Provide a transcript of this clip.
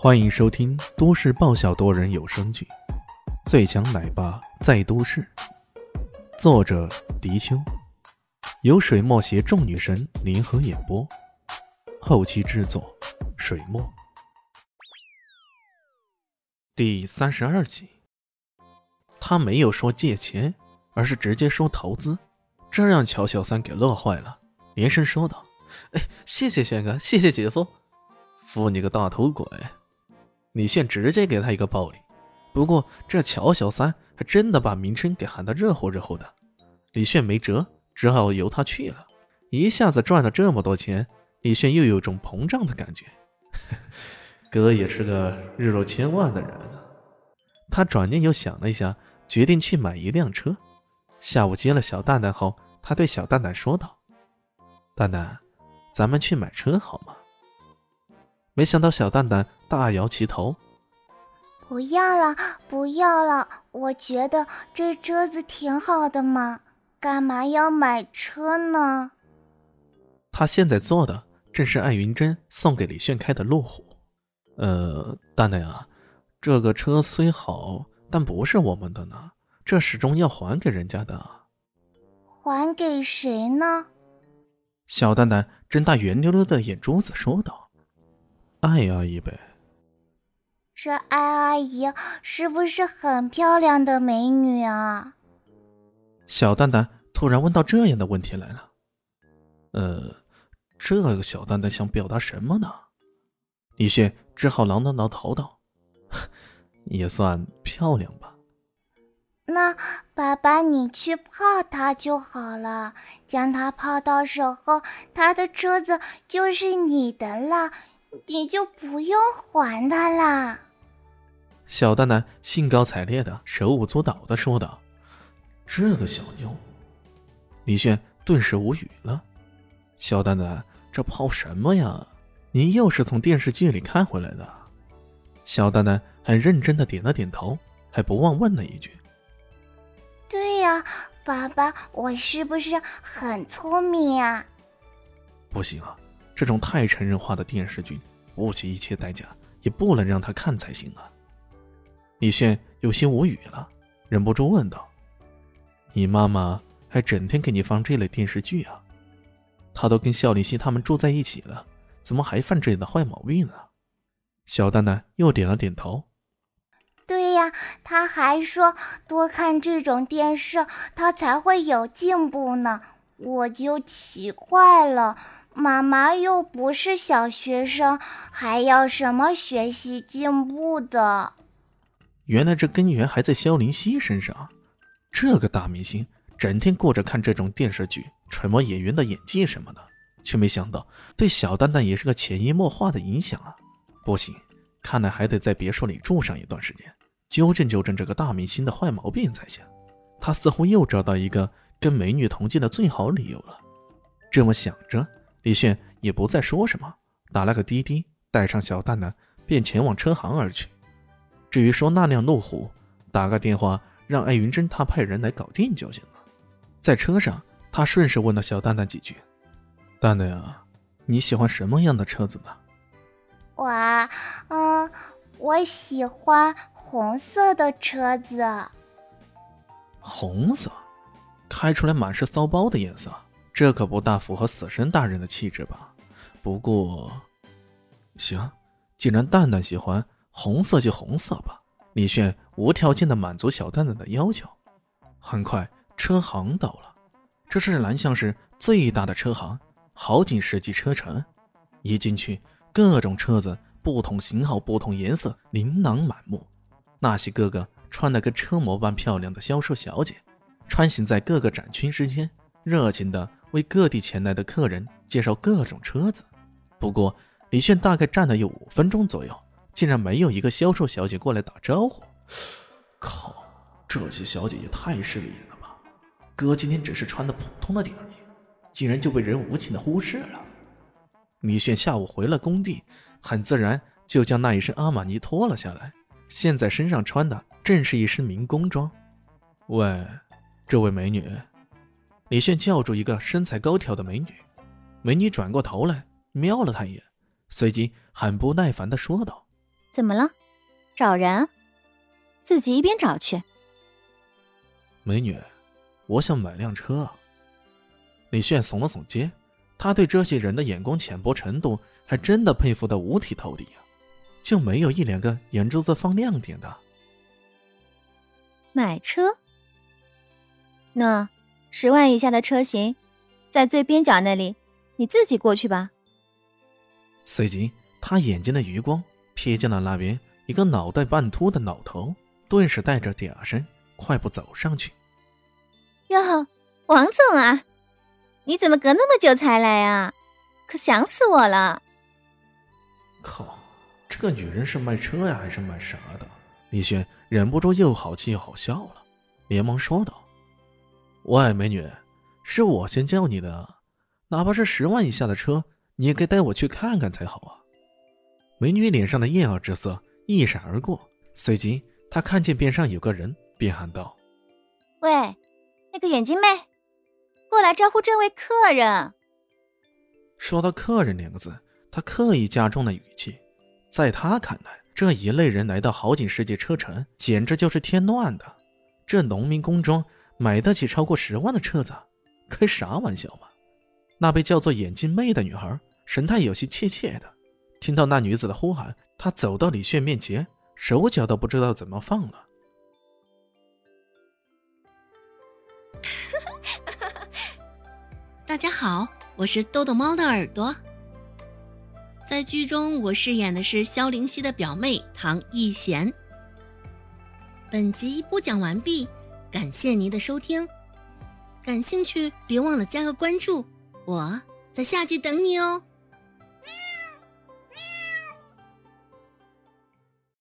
欢迎收听都市爆笑多人有声剧《最强奶爸在都市》，作者：迪秋，由水墨携众女神联合演播，后期制作：水墨。第三十二集，他没有说借钱，而是直接说投资，这让乔小三给乐坏了，连声说道：“哎，谢谢轩哥，谢谢姐夫。”扶你个大头鬼！李炫直接给他一个暴力。不过这乔小三还真的把名称给喊得热乎热乎的。李炫没辙，只好由他去了。一下子赚了这么多钱，李炫又有种膨胀的感觉。哥也是个日入千万的人啊！他转念又想了一下，决定去买一辆车。下午接了小蛋蛋后，他对小蛋蛋说道：“蛋蛋，咱们去买车好吗？”没想到小蛋蛋大摇其头：“不要了，不要了！我觉得这车子挺好的嘛，干嘛要买车呢？”他现在坐的正是艾云珍送给李炫开的路虎。呃，蛋蛋啊，这个车虽好，但不是我们的呢，这始终要还给人家的。还给谁呢？小蛋蛋睁大圆溜溜的眼珠子说道。艾阿姨呗，这艾阿姨是不是很漂亮的美女啊？小蛋蛋突然问到这样的问题来了。呃，这个小蛋蛋想表达什么呢？李炫只好挠了挠头道：“也算漂亮吧。”那爸爸你去泡她就好了，将她泡到手后，她的车子就是你的了。你就不用还他啦。小蛋蛋兴高采烈的、手舞足蹈的说道：“这个小妞。”李炫顿时无语了。小蛋蛋，这泡什么呀？你又是从电视剧里看回来的？小蛋蛋很认真的点了点头，还不忘问了一句：“对呀，爸爸，我是不是很聪明呀？”不行啊。这种太成人化的电视剧，不惜一切代价也不能让他看才行啊！李炫有些无语了，忍不住问道：“你妈妈还整天给你放这类电视剧啊？她都跟肖林熙他们住在一起了，怎么还犯这样的坏毛病呢？”小蛋蛋又点了点头：“对呀，他还说多看这种电视，他才会有进步呢。我就奇怪了。”妈妈又不是小学生，还要什么学习进步的？原来这根源还在萧林熙身上。这个大明星整天顾着看这种电视剧，揣摩演员的演技什么的，却没想到对小蛋蛋也是个潜移默化的影响啊！不行，看来还得在别墅里住上一段时间，纠正纠正这个大明星的坏毛病才行。他似乎又找到一个跟美女同居的最好理由了。这么想着。李炫也不再说什么，打了个滴滴，带上小蛋蛋，便前往车行而去。至于说那辆路虎，打个电话让艾云珍他派人来搞定就行了。在车上，他顺势问了小蛋蛋几句：“蛋蛋啊，你喜欢什么样的车子呢？”“我，嗯，我喜欢红色的车子。”“红色，开出来满是骚包的颜色。”这可不大符合死神大人的气质吧？不过，行，既然蛋蛋喜欢红色，就红色吧。李炫无条件的满足小蛋蛋的要求。很快，车行到了，这是南向市最大的车行，好几十级车城。一进去，各种车子，不同型号、不同颜色，琳琅满目。那些个个穿的跟车模般漂亮的销售小姐，穿行在各个展区之间，热情的。为各地前来的客人介绍各种车子，不过李炫大概站了有五分钟左右，竟然没有一个销售小姐过来打招呼。靠，这些小姐也太势利眼了吧！哥今天只是穿的普通了点而已，竟然就被人无情的忽视了。李炫下午回了工地，很自然就将那一身阿玛尼脱了下来，现在身上穿的正是一身民工装。喂，这位美女。李炫叫住一个身材高挑的美女，美女转过头来瞄了他一眼，随即很不耐烦地说道：“怎么了？找人？自己一边找去。美女，我想买辆车。李炫耸了耸肩，他对这些人的眼光浅薄程度，还真的佩服的五体投地呀，就没有一两个眼珠子放亮点的。买车？那十万以下的车型，在最边角那里，你自己过去吧。随即，他眼睛的余光瞥见了那边一个脑袋半秃的老头，顿时带着嗲声，快步走上去。哟，王总啊！你怎么隔那么久才来啊？可想死我了！靠，这个女人是卖车呀，还是卖啥的？李轩忍不住又好气又好笑了，连忙说道：“喂，美女，是我先叫你的，哪怕是十万以下的车，你也该带我去看看才好啊！”美女脸上的厌恶之色一闪而过，随即她看见边上有个人，便喊道：“喂，那个眼镜妹！”过来招呼这位客人。说到“客人”两个字，她刻意加重了语气。在她看来，这一类人来到好景世界车城，简直就是添乱的。这农民工中买得起超过十万的车子，开啥玩笑嘛？那被叫做眼镜妹的女孩，神态有些怯怯的。听到那女子的呼喊，他走到李炫面前，手脚都不知道怎么放了。大家好，我是豆豆猫的耳朵。在剧中，我饰演的是萧灵溪的表妹唐艺贤。本集播讲完毕，感谢您的收听。感兴趣别忘了加个关注，我在下集等你哦。